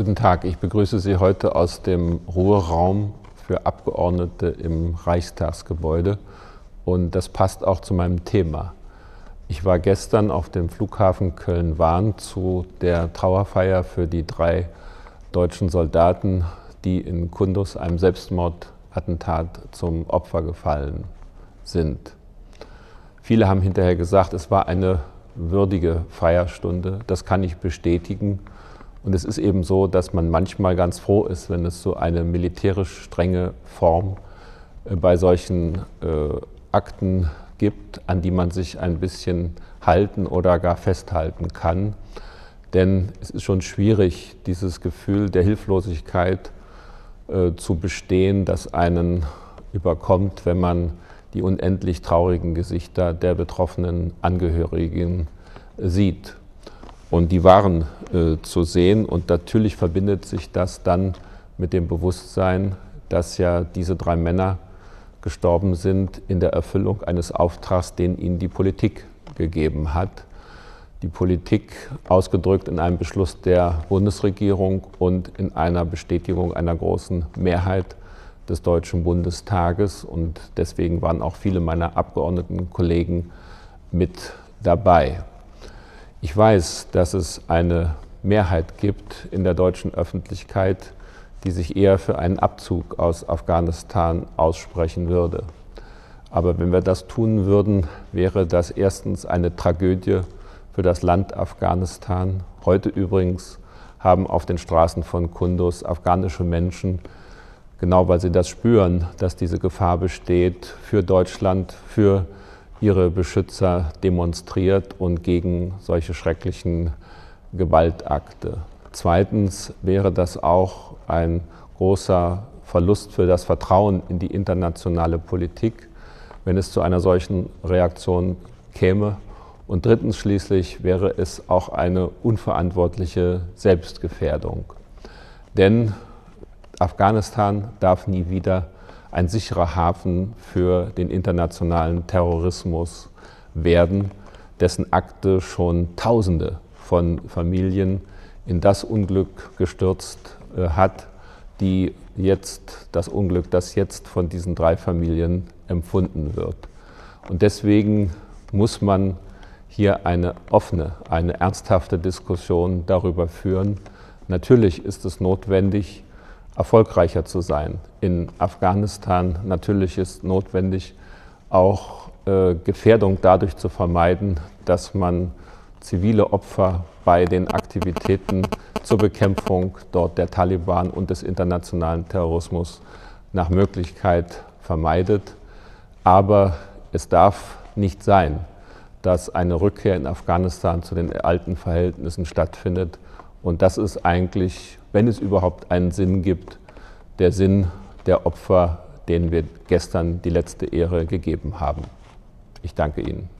Tag, ich begrüße Sie heute aus dem Ruheraum für Abgeordnete im Reichstagsgebäude und das passt auch zu meinem Thema. Ich war gestern auf dem Flughafen Köln-Wahn zu der Trauerfeier für die drei deutschen Soldaten, die in Kundus einem Selbstmordattentat zum Opfer gefallen sind. Viele haben hinterher gesagt, es war eine würdige Feierstunde. Das kann ich bestätigen. Und es ist eben so, dass man manchmal ganz froh ist, wenn es so eine militärisch strenge Form äh, bei solchen äh, Akten gibt, an die man sich ein bisschen halten oder gar festhalten kann. Denn es ist schon schwierig, dieses Gefühl der Hilflosigkeit äh, zu bestehen, das einen überkommt, wenn man die unendlich traurigen Gesichter der betroffenen Angehörigen sieht. Und die waren äh, zu sehen. Und natürlich verbindet sich das dann mit dem Bewusstsein, dass ja diese drei Männer gestorben sind in der Erfüllung eines Auftrags, den ihnen die Politik gegeben hat. Die Politik ausgedrückt in einem Beschluss der Bundesregierung und in einer Bestätigung einer großen Mehrheit des Deutschen Bundestages. Und deswegen waren auch viele meiner Abgeordnetenkollegen mit dabei. Ich weiß, dass es eine Mehrheit gibt in der deutschen Öffentlichkeit, die sich eher für einen Abzug aus Afghanistan aussprechen würde. Aber wenn wir das tun würden, wäre das erstens eine Tragödie für das Land Afghanistan. Heute übrigens haben auf den Straßen von Kunduz afghanische Menschen, genau weil sie das spüren, dass diese Gefahr besteht, für Deutschland, für ihre Beschützer demonstriert und gegen solche schrecklichen Gewaltakte. Zweitens wäre das auch ein großer Verlust für das Vertrauen in die internationale Politik, wenn es zu einer solchen Reaktion käme. Und drittens schließlich wäre es auch eine unverantwortliche Selbstgefährdung. Denn Afghanistan darf nie wieder ein sicherer Hafen für den internationalen Terrorismus werden, dessen Akte schon Tausende von Familien in das Unglück gestürzt äh, hat, die jetzt das Unglück, das jetzt von diesen drei Familien empfunden wird. Und deswegen muss man hier eine offene, eine ernsthafte Diskussion darüber führen. Natürlich ist es notwendig, erfolgreicher zu sein in Afghanistan. Natürlich ist notwendig, auch äh, Gefährdung dadurch zu vermeiden, dass man zivile Opfer bei den Aktivitäten zur Bekämpfung dort der Taliban und des internationalen Terrorismus nach Möglichkeit vermeidet. Aber es darf nicht sein, dass eine Rückkehr in Afghanistan zu den alten Verhältnissen stattfindet. Und das ist eigentlich wenn es überhaupt einen Sinn gibt, der Sinn der Opfer, denen wir gestern die letzte Ehre gegeben haben. Ich danke Ihnen.